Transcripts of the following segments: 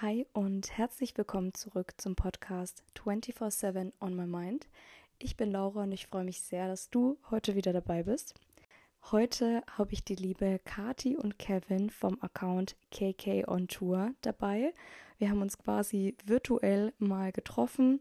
Hi und herzlich willkommen zurück zum Podcast 24/7 on my mind. Ich bin Laura und ich freue mich sehr, dass du heute wieder dabei bist. Heute habe ich die liebe Kati und Kevin vom Account KK on Tour dabei. Wir haben uns quasi virtuell mal getroffen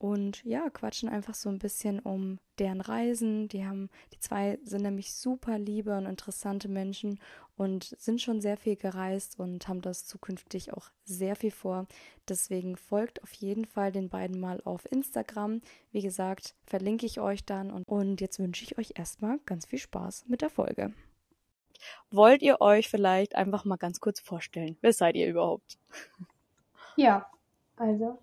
und ja, quatschen einfach so ein bisschen um deren Reisen. Die haben, die zwei sind nämlich super liebe und interessante Menschen und sind schon sehr viel gereist und haben das zukünftig auch sehr viel vor. Deswegen folgt auf jeden Fall den beiden mal auf Instagram. Wie gesagt, verlinke ich euch dann und, und jetzt wünsche ich euch erstmal ganz viel Spaß mit der Folge. Wollt ihr euch vielleicht einfach mal ganz kurz vorstellen? Wer seid ihr überhaupt? Ja, also.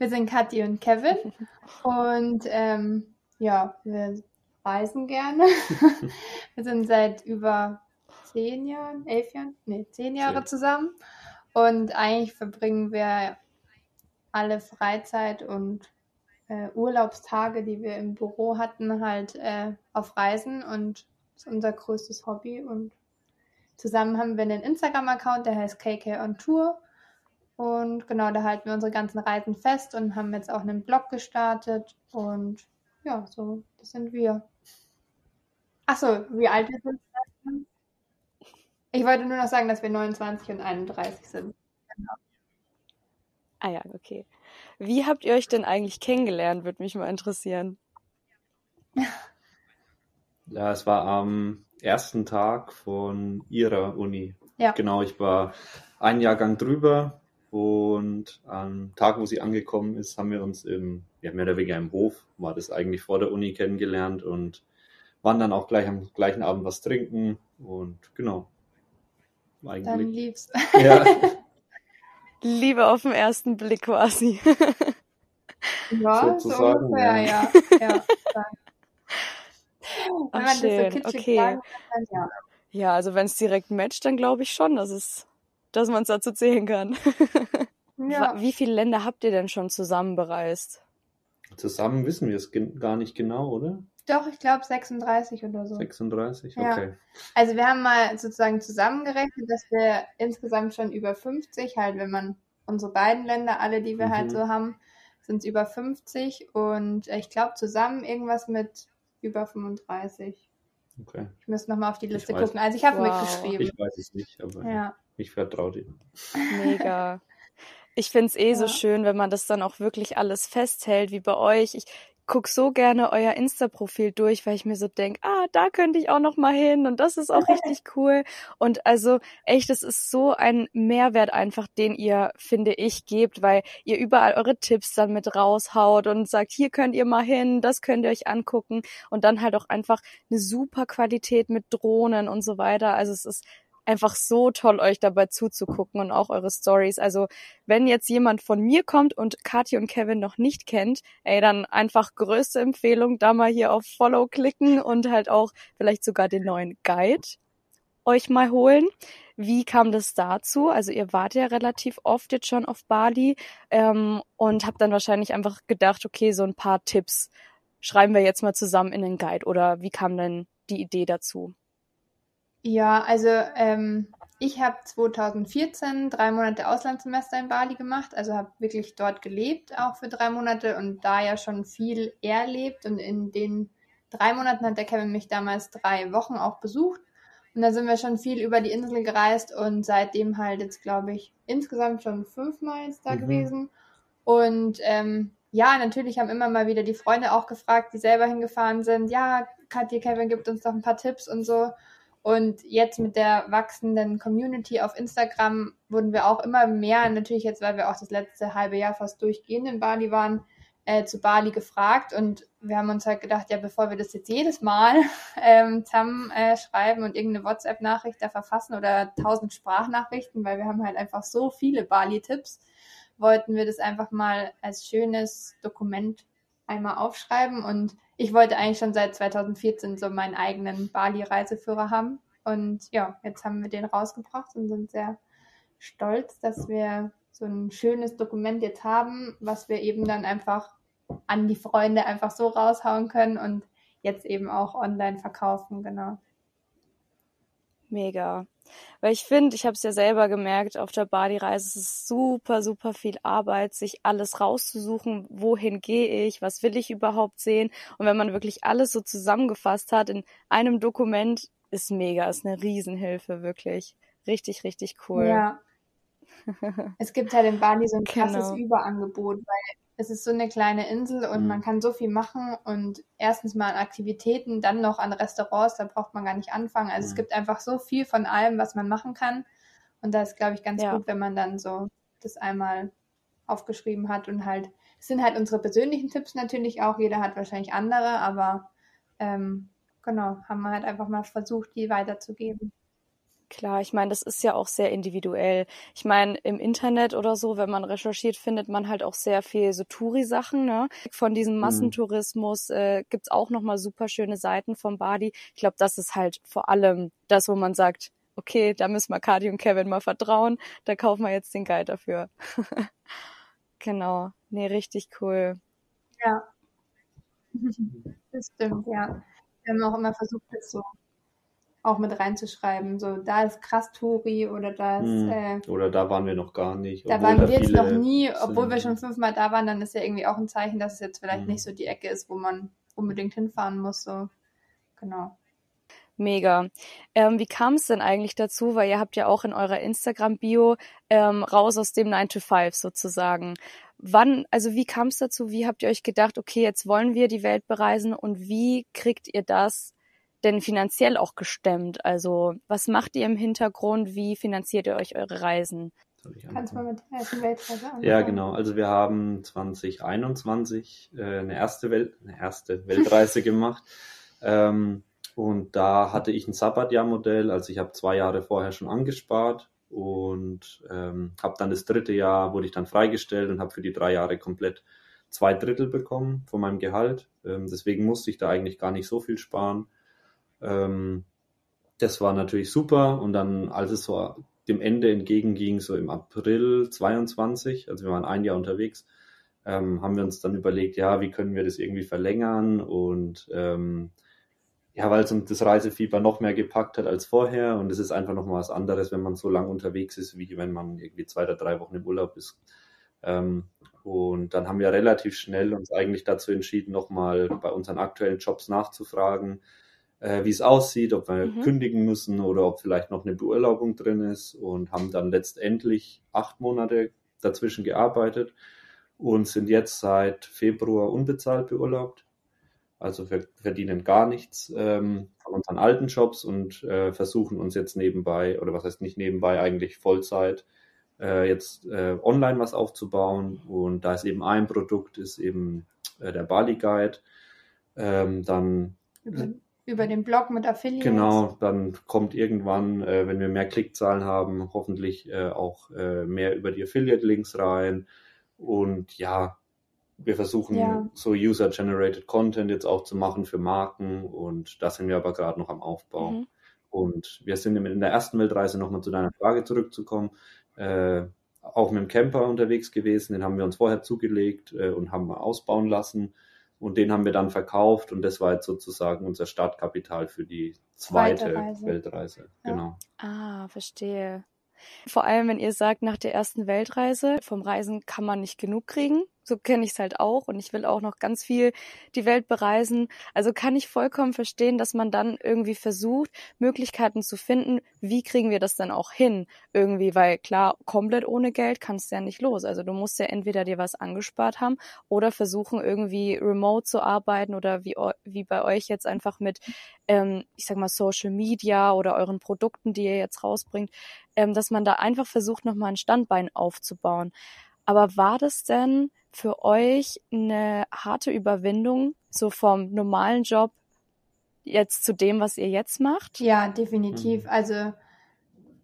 Wir sind Kathi und Kevin. Und ähm, ja, wir reisen gerne. wir sind seit über zehn Jahren, elf Jahren, nee, zehn Jahre zehn. zusammen. Und eigentlich verbringen wir alle Freizeit und äh, Urlaubstage, die wir im Büro hatten, halt äh, auf Reisen. Und das ist unser größtes Hobby. Und zusammen haben wir einen Instagram-Account, der heißt KK on Tour und genau, da halten wir unsere ganzen Reisen fest und haben jetzt auch einen Blog gestartet. Und ja, so, das sind wir. Achso, wie alt wir sind? Ich wollte nur noch sagen, dass wir 29 und 31 sind. Genau. Ah ja, okay. Wie habt ihr euch denn eigentlich kennengelernt, würde mich mal interessieren. Ja, es war am ersten Tag von ihrer Uni. Ja. Genau, ich war ein Jahrgang drüber und am Tag, wo sie angekommen ist, haben wir uns im, ja, mehr oder weniger im Hof, war das eigentlich vor der Uni kennengelernt und waren dann auch gleich am gleichen Abend was trinken und genau. Eigentlich. Dann liebst. Ja. Liebe auf den ersten Blick quasi. ja, Sozusagen, so ungefähr, ja. ja. Ach, schön. So okay. Kann, ja. ja, also wenn es direkt matcht, dann glaube ich schon, dass es dass man es dazu zählen kann. Ja. Wie viele Länder habt ihr denn schon zusammen bereist? Zusammen wissen wir es gar nicht genau, oder? Doch, ich glaube 36 oder so. 36, okay. Ja. Also wir haben mal sozusagen zusammengerechnet, dass wir insgesamt schon über 50, halt wenn man unsere beiden Länder, alle, die wir halt mhm. halt so haben, sind es über 50 und ich glaube zusammen irgendwas mit über 35. Okay. Ich müsste nochmal auf die Liste gucken. Also ich habe wow. mitgeschrieben. Ich weiß es nicht, aber ja. Ich vertraue dir. Mega. Ich finde es eh ja. so schön, wenn man das dann auch wirklich alles festhält, wie bei euch. Ich guck so gerne euer Insta-Profil durch, weil ich mir so denk, ah, da könnte ich auch noch mal hin und das ist auch richtig cool. Und also echt, das ist so ein Mehrwert einfach, den ihr, finde ich, gebt, weil ihr überall eure Tipps dann mit raushaut und sagt, hier könnt ihr mal hin, das könnt ihr euch angucken und dann halt auch einfach eine super Qualität mit Drohnen und so weiter. Also es ist einfach so toll, euch dabei zuzugucken und auch eure Stories. Also wenn jetzt jemand von mir kommt und Kathi und Kevin noch nicht kennt, ey, dann einfach größte Empfehlung, da mal hier auf Follow klicken und halt auch vielleicht sogar den neuen Guide euch mal holen. Wie kam das dazu? Also ihr wart ja relativ oft jetzt schon auf Bali ähm, und habt dann wahrscheinlich einfach gedacht, okay, so ein paar Tipps schreiben wir jetzt mal zusammen in den Guide. Oder wie kam denn die Idee dazu? Ja, also ähm, ich habe 2014 drei Monate Auslandssemester in Bali gemacht, also habe wirklich dort gelebt, auch für drei Monate und da ja schon viel erlebt und in den drei Monaten hat der Kevin mich damals drei Wochen auch besucht und da sind wir schon viel über die Insel gereist und seitdem halt jetzt glaube ich insgesamt schon fünfmal jetzt da mhm. gewesen und ähm, ja, natürlich haben immer mal wieder die Freunde auch gefragt, die selber hingefahren sind, ja, Katja, Kevin gibt uns doch ein paar Tipps und so. Und jetzt mit der wachsenden Community auf Instagram wurden wir auch immer mehr, natürlich jetzt, weil wir auch das letzte halbe Jahr fast durchgehend in Bali waren, äh, zu Bali gefragt. Und wir haben uns halt gedacht, ja, bevor wir das jetzt jedes Mal ähm, zusammen äh, schreiben und irgendeine WhatsApp-Nachricht da verfassen oder tausend Sprachnachrichten, weil wir haben halt einfach so viele Bali-Tipps, wollten wir das einfach mal als schönes Dokument einmal aufschreiben und ich wollte eigentlich schon seit 2014 so meinen eigenen Bali-Reiseführer haben. Und ja, jetzt haben wir den rausgebracht und sind sehr stolz, dass wir so ein schönes Dokument jetzt haben, was wir eben dann einfach an die Freunde einfach so raushauen können und jetzt eben auch online verkaufen, genau. Mega. Weil ich finde, ich habe es ja selber gemerkt, auf der Bali-Reise ist es super, super viel Arbeit, sich alles rauszusuchen, wohin gehe ich, was will ich überhaupt sehen. Und wenn man wirklich alles so zusammengefasst hat in einem Dokument, ist mega, ist eine Riesenhilfe, wirklich. Richtig, richtig cool. Ja. es gibt halt in Bali so ein krasses genau. Überangebot, weil es ist so eine kleine Insel und mhm. man kann so viel machen und erstens mal an Aktivitäten, dann noch an Restaurants, da braucht man gar nicht anfangen. Also mhm. es gibt einfach so viel von allem, was man machen kann. Und da ist, glaube ich, ganz ja. gut, wenn man dann so das einmal aufgeschrieben hat und halt, es sind halt unsere persönlichen Tipps natürlich auch, jeder hat wahrscheinlich andere, aber ähm, genau, haben wir halt einfach mal versucht, die weiterzugeben. Klar, ich meine, das ist ja auch sehr individuell. Ich meine, im Internet oder so, wenn man recherchiert, findet man halt auch sehr viel so Touri-Sachen. Ne? Von diesem mhm. Massentourismus äh, gibt's auch nochmal super schöne Seiten vom Badi. Ich glaube, das ist halt vor allem das, wo man sagt, okay, da müssen wir Cardi und Kevin mal vertrauen. Da kaufen wir jetzt den Guide dafür. genau. Nee, richtig cool. Ja. Das stimmt, ja. Wir haben auch immer versucht, das so auch mit reinzuschreiben. So, da ist krass Tori oder da ist. Hm. Äh, oder da waren wir noch gar nicht. Da waren wir jetzt noch nie, obwohl sind. wir schon fünfmal da waren, dann ist ja irgendwie auch ein Zeichen, dass es jetzt vielleicht hm. nicht so die Ecke ist, wo man unbedingt hinfahren muss. So, genau. Mega. Ähm, wie kam es denn eigentlich dazu? Weil ihr habt ja auch in eurer Instagram-Bio ähm, raus aus dem 9 to 5 sozusagen. Wann, also wie kam es dazu? Wie habt ihr euch gedacht, okay, jetzt wollen wir die Welt bereisen und wie kriegt ihr das denn finanziell auch gestemmt? Also was macht ihr im Hintergrund? Wie finanziert ihr euch eure Reisen? Kannst du mal mit der ersten Weltreise anfangen? Ja, genau. Also wir haben 2021 äh, eine erste Welt, eine erste Weltreise gemacht. Ähm, und da hatte ich ein Sabbatjahr-Modell. Also ich habe zwei Jahre vorher schon angespart und ähm, habe dann das dritte Jahr wurde ich dann freigestellt und habe für die drei Jahre komplett zwei Drittel bekommen von meinem Gehalt. Ähm, deswegen musste ich da eigentlich gar nicht so viel sparen. Ähm, das war natürlich super. Und dann, als es so dem Ende entgegenging, so im April 22, also wir waren ein Jahr unterwegs, ähm, haben wir uns dann überlegt, ja, wie können wir das irgendwie verlängern und ähm, ja, weil es uns das Reisefieber noch mehr gepackt hat als vorher und es ist einfach noch mal was anderes, wenn man so lange unterwegs ist, wie wenn man irgendwie zwei oder drei Wochen im Urlaub ist. Ähm, und dann haben wir relativ schnell uns eigentlich dazu entschieden, nochmal bei unseren aktuellen Jobs nachzufragen, äh, wie es aussieht, ob wir mhm. kündigen müssen oder ob vielleicht noch eine Beurlaubung drin ist und haben dann letztendlich acht Monate dazwischen gearbeitet und sind jetzt seit Februar unbezahlt beurlaubt. Also wir verdienen gar nichts ähm, von unseren alten Jobs und äh, versuchen uns jetzt nebenbei, oder was heißt nicht nebenbei, eigentlich Vollzeit, äh, jetzt äh, online was aufzubauen. Und da ist eben ein Produkt, ist eben äh, der Bali Guide. Ähm, dann mhm über den Blog mit Affiliates. Genau, dann kommt irgendwann, äh, wenn wir mehr Klickzahlen haben, hoffentlich äh, auch äh, mehr über die Affiliate-Links rein. Und ja, wir versuchen ja. so User-Generated Content jetzt auch zu machen für Marken und da sind wir aber gerade noch am Aufbau. Mhm. Und wir sind in der ersten Weltreise nochmal zu deiner Frage zurückzukommen. Äh, auch mit dem Camper unterwegs gewesen, den haben wir uns vorher zugelegt äh, und haben ausbauen lassen. Und den haben wir dann verkauft und das war jetzt sozusagen unser Startkapital für die zweite, zweite Weltreise. Ja. Genau. Ah, verstehe. Vor allem, wenn ihr sagt, nach der ersten Weltreise, vom Reisen kann man nicht genug kriegen so kenne ich es halt auch und ich will auch noch ganz viel die Welt bereisen. Also kann ich vollkommen verstehen, dass man dann irgendwie versucht, Möglichkeiten zu finden, wie kriegen wir das dann auch hin irgendwie, weil klar, komplett ohne Geld kannst du ja nicht los. Also du musst ja entweder dir was angespart haben oder versuchen irgendwie remote zu arbeiten oder wie, wie bei euch jetzt einfach mit, ähm, ich sag mal, Social Media oder euren Produkten, die ihr jetzt rausbringt, ähm, dass man da einfach versucht, nochmal ein Standbein aufzubauen. Aber war das denn für euch eine harte Überwindung, so vom normalen Job jetzt zu dem, was ihr jetzt macht? Ja, definitiv. Mhm. Also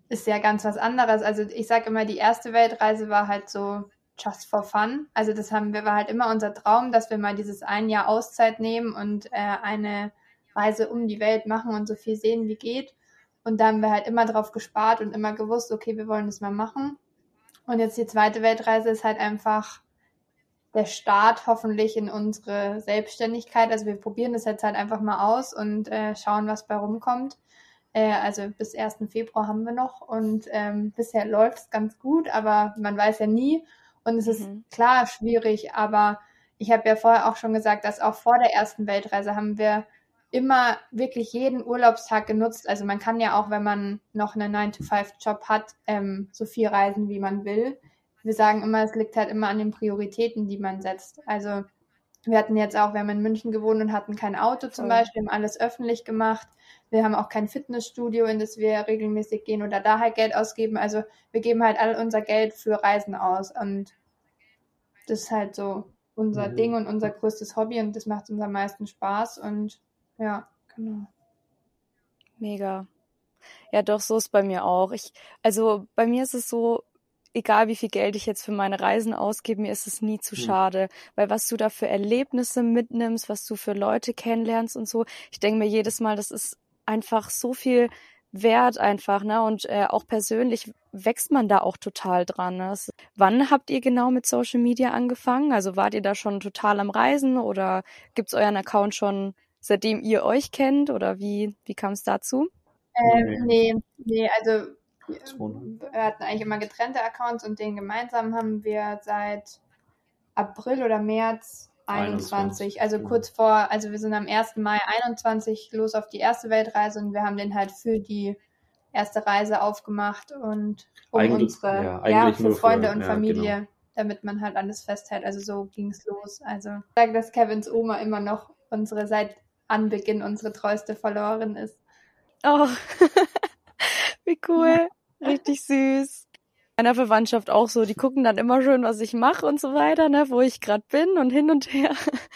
ist ja ganz was anderes. Also ich sage immer, die erste Weltreise war halt so just for fun. Also das haben wir war halt immer unser Traum, dass wir mal dieses ein Jahr Auszeit nehmen und äh, eine Reise um die Welt machen und so viel sehen wie geht. Und da haben wir halt immer drauf gespart und immer gewusst, okay, wir wollen das mal machen. Und jetzt die zweite Weltreise ist halt einfach der Start hoffentlich in unsere Selbstständigkeit. Also wir probieren das jetzt halt einfach mal aus und äh, schauen, was bei rumkommt. Äh, also bis 1. Februar haben wir noch und ähm, bisher läuft es ganz gut, aber man weiß ja nie. Und es ist mhm. klar schwierig, aber ich habe ja vorher auch schon gesagt, dass auch vor der ersten Weltreise haben wir immer wirklich jeden Urlaubstag genutzt. Also man kann ja auch, wenn man noch einen 9-to-5-Job hat, ähm, so viel reisen, wie man will. Wir sagen immer, es liegt halt immer an den Prioritäten, die man setzt. Also wir hatten jetzt auch, wir haben in München gewohnt und hatten kein Auto zum Beispiel, haben alles öffentlich gemacht. Wir haben auch kein Fitnessstudio, in das wir regelmäßig gehen oder da halt Geld ausgeben. Also wir geben halt all unser Geld für Reisen aus und das ist halt so unser mhm. Ding und unser größtes Hobby und das macht uns am meisten Spaß und ja, genau. Mega. Ja, doch, so ist bei mir auch. Ich, also bei mir ist es so, egal wie viel Geld ich jetzt für meine Reisen ausgebe, mir ist es nie zu hm. schade, weil was du da für Erlebnisse mitnimmst, was du für Leute kennenlernst und so, ich denke mir jedes Mal, das ist einfach so viel wert einfach, ne? Und äh, auch persönlich wächst man da auch total dran. Ne? Wann habt ihr genau mit Social Media angefangen? Also wart ihr da schon total am Reisen oder gibt's euren Account schon seitdem ihr euch kennt oder wie, wie kam es dazu? Ähm, nee, nee, also wir hatten eigentlich immer getrennte Accounts und den gemeinsamen haben wir seit April oder März 21, 21 also ja. kurz vor, also wir sind am 1. Mai 21 los auf die erste Weltreise und wir haben den halt für die erste Reise aufgemacht und um eigentlich, unsere, ja, ja für Freunde für, und Familie, genau. damit man halt alles festhält. Also so ging es los. Also ich sage, dass Kevins Oma immer noch unsere seit Anbeginn unsere treueste Followerin ist. Oh, wie cool. Richtig süß. Meiner Verwandtschaft auch so, die gucken dann immer schön, was ich mache und so weiter, ne, wo ich gerade bin und hin und her.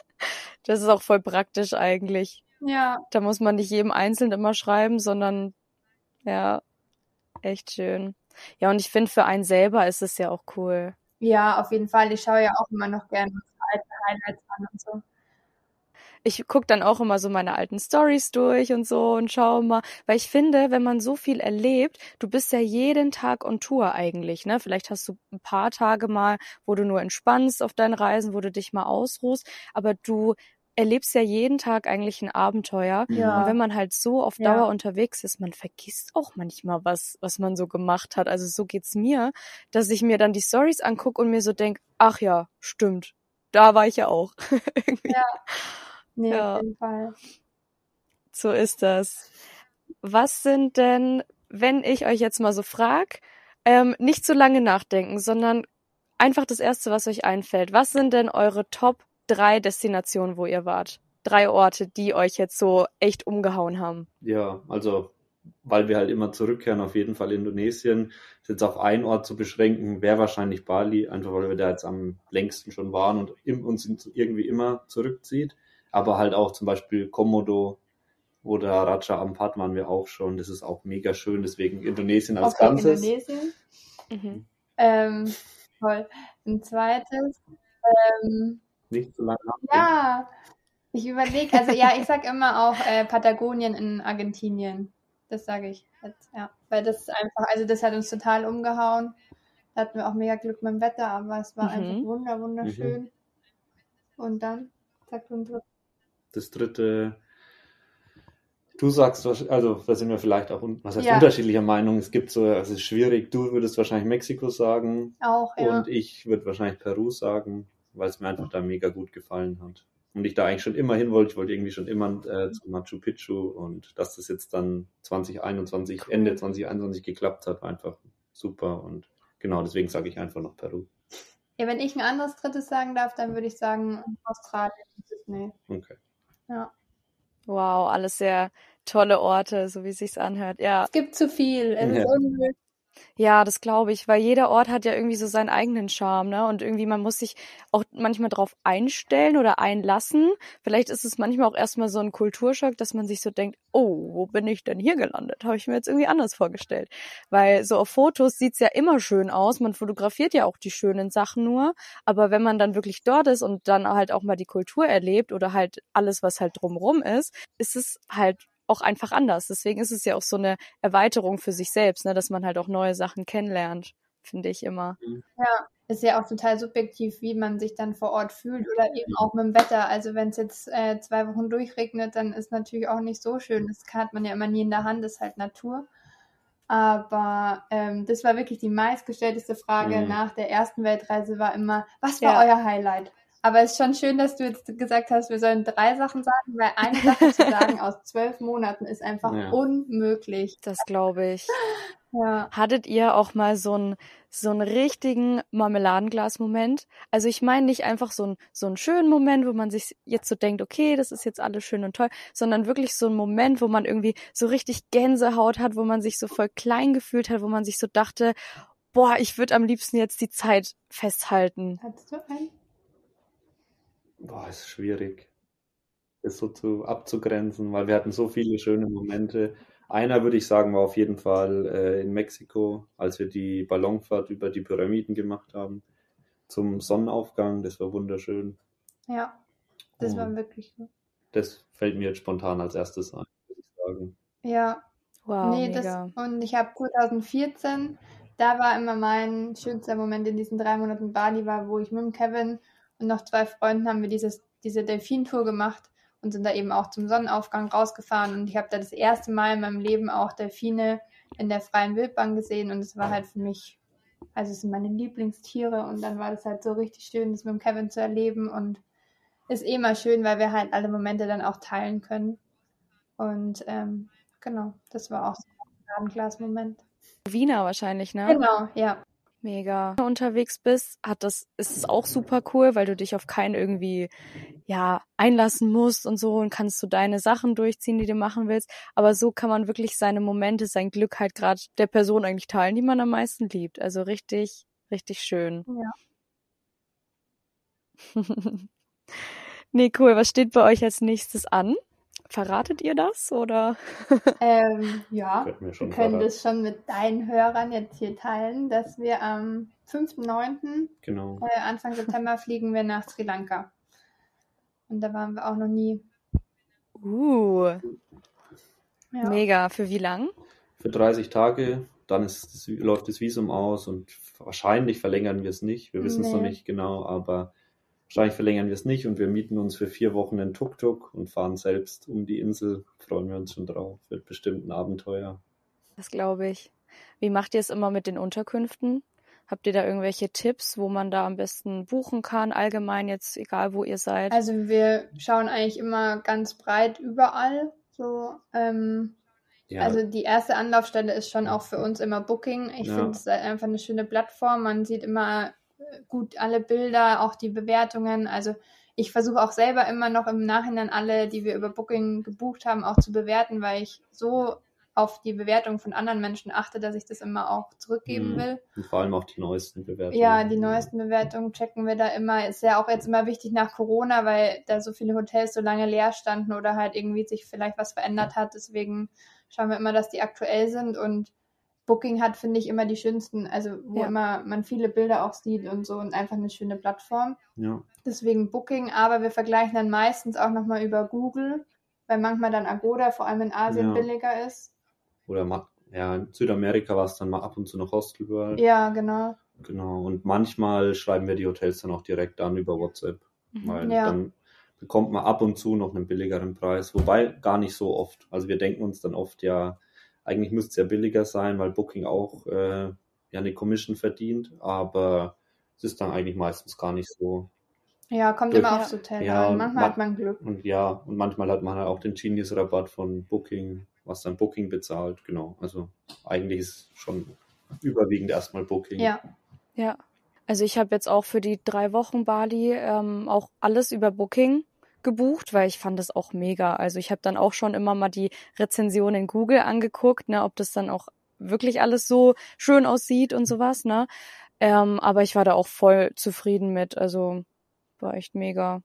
Das ist auch voll praktisch eigentlich. Ja. Da muss man nicht jedem einzeln immer schreiben, sondern ja, echt schön. Ja, und ich finde, für einen selber ist es ja auch cool. Ja, auf jeden Fall. Ich schaue ja auch immer noch gerne alte Highlights an und so ich gucke dann auch immer so meine alten Stories durch und so und schaue mal, weil ich finde, wenn man so viel erlebt, du bist ja jeden Tag on Tour eigentlich, ne? Vielleicht hast du ein paar Tage mal, wo du nur entspannst auf deinen Reisen, wo du dich mal ausruhst, aber du erlebst ja jeden Tag eigentlich ein Abenteuer. Ja. Und wenn man halt so auf Dauer ja. unterwegs ist, man vergisst auch manchmal was, was man so gemacht hat. Also so geht's mir, dass ich mir dann die Stories angucke und mir so denk, ach ja, stimmt, da war ich ja auch. ja. Nee, ja. auf jeden Fall. So ist das. Was sind denn, wenn ich euch jetzt mal so frag, ähm, nicht zu lange nachdenken, sondern einfach das Erste, was euch einfällt. Was sind denn eure Top drei Destinationen, wo ihr wart? Drei Orte, die euch jetzt so echt umgehauen haben. Ja, also weil wir halt immer zurückkehren, auf jeden Fall Indonesien. Jetzt auf einen Ort zu beschränken, wäre wahrscheinlich Bali, einfach weil wir da jetzt am längsten schon waren und uns irgendwie immer zurückzieht aber halt auch zum Beispiel Komodo oder Raja Ampat waren wir auch schon. Das ist auch mega schön, deswegen Indonesien als okay, Ganzes. Indonesien. Mhm. Ähm, toll. Ein zweites. Ähm, Nicht so lange. Ja, ich überlege, also ja, ich sag immer auch äh, Patagonien in Argentinien. Das sage ich jetzt, ja. Weil das einfach, also das hat uns total umgehauen. Da hatten wir auch mega Glück mit dem Wetter, aber es war mhm. einfach wunder, wunderschön. Mhm. Und dann, sagt unsere das dritte, du sagst, also da sind wir vielleicht auch, was heißt ja. unterschiedlicher Meinung. Es gibt so, es ist schwierig. Du würdest wahrscheinlich Mexiko sagen. Auch, ja. Und ich würde wahrscheinlich Peru sagen, weil es mir einfach da mega gut gefallen hat. Und ich da eigentlich schon immer hin wollte. Ich wollte irgendwie schon immer äh, zu Machu Picchu und dass das jetzt dann 2021, cool. Ende 2021 geklappt hat, war einfach super. Und genau deswegen sage ich einfach noch Peru. Ja, wenn ich ein anderes drittes sagen darf, dann würde ich sagen Australien Sydney. Okay. Ja. Wow, alles sehr tolle Orte, so wie es sich anhört. Ja. Es gibt zu viel. Es ja. ist unmöglich. Ja, das glaube ich, weil jeder Ort hat ja irgendwie so seinen eigenen Charme, ne? Und irgendwie man muss sich auch manchmal drauf einstellen oder einlassen. Vielleicht ist es manchmal auch erstmal so ein Kulturschock, dass man sich so denkt, oh, wo bin ich denn hier gelandet? Habe ich mir jetzt irgendwie anders vorgestellt. Weil so auf Fotos sieht's ja immer schön aus. Man fotografiert ja auch die schönen Sachen nur. Aber wenn man dann wirklich dort ist und dann halt auch mal die Kultur erlebt oder halt alles, was halt drumrum ist, ist es halt auch einfach anders. Deswegen ist es ja auch so eine Erweiterung für sich selbst, ne, dass man halt auch neue Sachen kennenlernt. finde ich immer. Ja, ist ja auch total subjektiv, wie man sich dann vor Ort fühlt oder eben auch mit dem Wetter. Also wenn es jetzt äh, zwei Wochen durchregnet, dann ist natürlich auch nicht so schön. Das hat man ja immer nie in der Hand, ist halt Natur. Aber ähm, das war wirklich die meistgestellteste Frage mhm. nach der ersten Weltreise war immer, was war ja. euer Highlight? Aber es ist schon schön, dass du jetzt gesagt hast, wir sollen drei Sachen sagen, weil eine Sache zu sagen aus zwölf Monaten ist einfach ja. unmöglich. Das glaube ich. Ja. Hattet ihr auch mal so einen so einen richtigen Marmeladenglas-Moment? Also ich meine nicht einfach so einen so einen schönen Moment, wo man sich jetzt so denkt, okay, das ist jetzt alles schön und toll, sondern wirklich so einen Moment, wo man irgendwie so richtig Gänsehaut hat, wo man sich so voll klein gefühlt hat, wo man sich so dachte, boah, ich würde am liebsten jetzt die Zeit festhalten. Hattest du einen? Boah, ist schwierig, das so zu abzugrenzen, weil wir hatten so viele schöne Momente. Einer würde ich sagen, war auf jeden Fall äh, in Mexiko, als wir die Ballonfahrt über die Pyramiden gemacht haben zum Sonnenaufgang. Das war wunderschön. Ja, das war wirklich gut. Das fällt mir jetzt spontan als erstes ein, würde ich sagen. Ja. Wow, nee, mega. Das, und ich habe 2014, da war immer mein schönster Moment in diesen drei Monaten Bali war, wo ich mit dem Kevin und noch zwei Freunden haben wir dieses, diese Delfintour gemacht und sind da eben auch zum Sonnenaufgang rausgefahren. Und ich habe da das erste Mal in meinem Leben auch Delfine in der freien Wildbahn gesehen. Und es war halt für mich, also es sind meine Lieblingstiere. Und dann war das halt so richtig schön, das mit dem Kevin zu erleben. Und ist eh mal schön, weil wir halt alle Momente dann auch teilen können. Und ähm, genau, das war auch so ein Glas-Moment. Wiener wahrscheinlich, ne? Genau, ja mega unterwegs bist, hat das, ist es auch super cool, weil du dich auf keinen irgendwie, ja, einlassen musst und so und kannst du deine Sachen durchziehen, die du machen willst. Aber so kann man wirklich seine Momente, sein Glück halt gerade der Person eigentlich teilen, die man am meisten liebt. Also richtig, richtig schön. Ja. nee, cool. Was steht bei euch als nächstes an? Verratet ihr das oder? ähm, ja, wir, können verraten. das schon mit deinen Hörern jetzt hier teilen, dass wir am 5.9. Genau. Äh, Anfang September fliegen wir nach Sri Lanka. Und da waren wir auch noch nie. Uh. Ja. Mega. Für wie lang? Für 30 Tage. Dann ist, läuft das Visum aus und wahrscheinlich verlängern wir es nicht. Wir wissen es nee. noch nicht genau, aber Wahrscheinlich verlängern wir es nicht und wir mieten uns für vier Wochen einen Tuk-Tuk und fahren selbst um die Insel. Freuen wir uns schon drauf. Wird bestimmt ein Abenteuer. Das glaube ich. Wie macht ihr es immer mit den Unterkünften? Habt ihr da irgendwelche Tipps, wo man da am besten buchen kann, allgemein jetzt, egal wo ihr seid? Also wir schauen eigentlich immer ganz breit überall. So, ähm, ja. Also die erste Anlaufstelle ist schon auch für uns immer Booking. Ich ja. finde es einfach eine schöne Plattform. Man sieht immer gut alle Bilder, auch die Bewertungen. Also ich versuche auch selber immer noch im Nachhinein alle, die wir über Booking gebucht haben, auch zu bewerten, weil ich so auf die Bewertung von anderen Menschen achte, dass ich das immer auch zurückgeben mhm. will. Und vor allem auch die neuesten Bewertungen. Ja, die neuesten Bewertungen checken wir da immer. Ist ja auch jetzt immer wichtig nach Corona, weil da so viele Hotels so lange leer standen oder halt irgendwie sich vielleicht was verändert hat. Deswegen schauen wir immer, dass die aktuell sind und Booking hat, finde ich, immer die schönsten, also wo ja. immer man viele Bilder auch sieht und so und einfach eine schöne Plattform. Ja. Deswegen Booking, aber wir vergleichen dann meistens auch nochmal über Google, weil manchmal dann Agoda, vor allem in Asien, ja. billiger ist. Oder ja, in Südamerika war es dann mal ab und zu noch Hostelworld. Ja, genau. Genau. Und manchmal schreiben wir die Hotels dann auch direkt an über WhatsApp. Mhm. Weil ja. dann bekommt man ab und zu noch einen billigeren Preis. Wobei gar nicht so oft. Also wir denken uns dann oft, ja, eigentlich müsste es ja billiger sein, weil Booking auch äh, ja eine Commission verdient, aber es ist dann eigentlich meistens gar nicht so. Ja, kommt durch. immer aufs Hotel ja, an. Manchmal hat man Glück. Und ja, und manchmal hat man halt auch den Genius-Rabatt von Booking, was dann Booking bezahlt. Genau. Also eigentlich ist schon überwiegend erstmal Booking. Ja. Ja. Also ich habe jetzt auch für die drei Wochen Bali ähm, auch alles über Booking gebucht, weil ich fand das auch mega. Also ich habe dann auch schon immer mal die Rezension in Google angeguckt, ne, ob das dann auch wirklich alles so schön aussieht und sowas, ne? Ähm, aber ich war da auch voll zufrieden mit. Also war echt mega.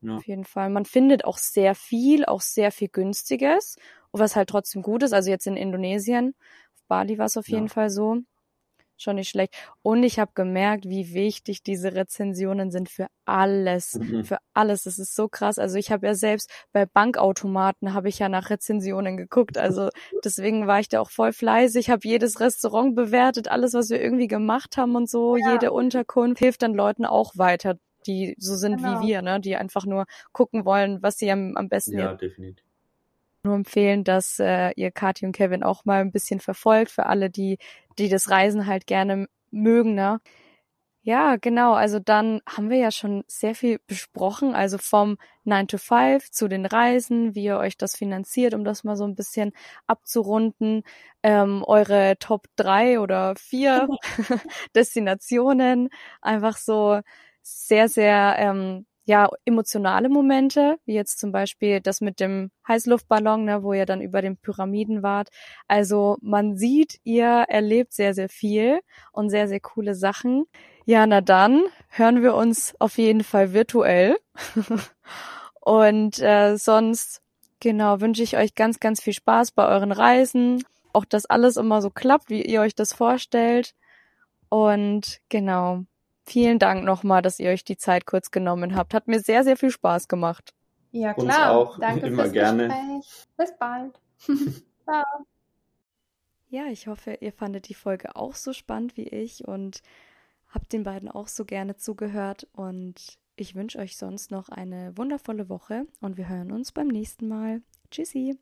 Ja. Auf jeden Fall. Man findet auch sehr viel, auch sehr viel Günstiges, was halt trotzdem gut ist. Also jetzt in Indonesien, auf Bali war es auf jeden Fall so. Schon nicht schlecht. Und ich habe gemerkt, wie wichtig diese Rezensionen sind für alles, mhm. für alles. Das ist so krass. Also ich habe ja selbst bei Bankautomaten habe ich ja nach Rezensionen geguckt. Also deswegen war ich da auch voll fleißig, habe jedes Restaurant bewertet, alles, was wir irgendwie gemacht haben und so, ja. jede Unterkunft hilft dann Leuten auch weiter, die so sind genau. wie wir, ne, die einfach nur gucken wollen, was sie am, am besten. Ja, definitiv nur empfehlen, dass äh, ihr Kathi und Kevin auch mal ein bisschen verfolgt für alle, die, die das Reisen halt gerne mögen, ne? Ja, genau. Also dann haben wir ja schon sehr viel besprochen, also vom 9 to 5 zu den Reisen, wie ihr euch das finanziert, um das mal so ein bisschen abzurunden. Ähm, eure Top 3 oder 4 Destinationen. Einfach so sehr, sehr ähm, ja, emotionale Momente, wie jetzt zum Beispiel das mit dem Heißluftballon, ne, wo ihr dann über den Pyramiden wart. Also man sieht, ihr erlebt sehr, sehr viel und sehr, sehr coole Sachen. Ja, na dann hören wir uns auf jeden Fall virtuell. und äh, sonst, genau, wünsche ich euch ganz, ganz viel Spaß bei euren Reisen. Auch, dass alles immer so klappt, wie ihr euch das vorstellt. Und genau, Vielen Dank nochmal, dass ihr euch die Zeit kurz genommen habt. Hat mir sehr, sehr viel Spaß gemacht. Ja, klar. Uns auch. Danke Immer fürs gerne. Gespräch. Bis bald. Ciao. Ja, ich hoffe, ihr fandet die Folge auch so spannend wie ich und habt den beiden auch so gerne zugehört. Und ich wünsche euch sonst noch eine wundervolle Woche und wir hören uns beim nächsten Mal. Tschüssi.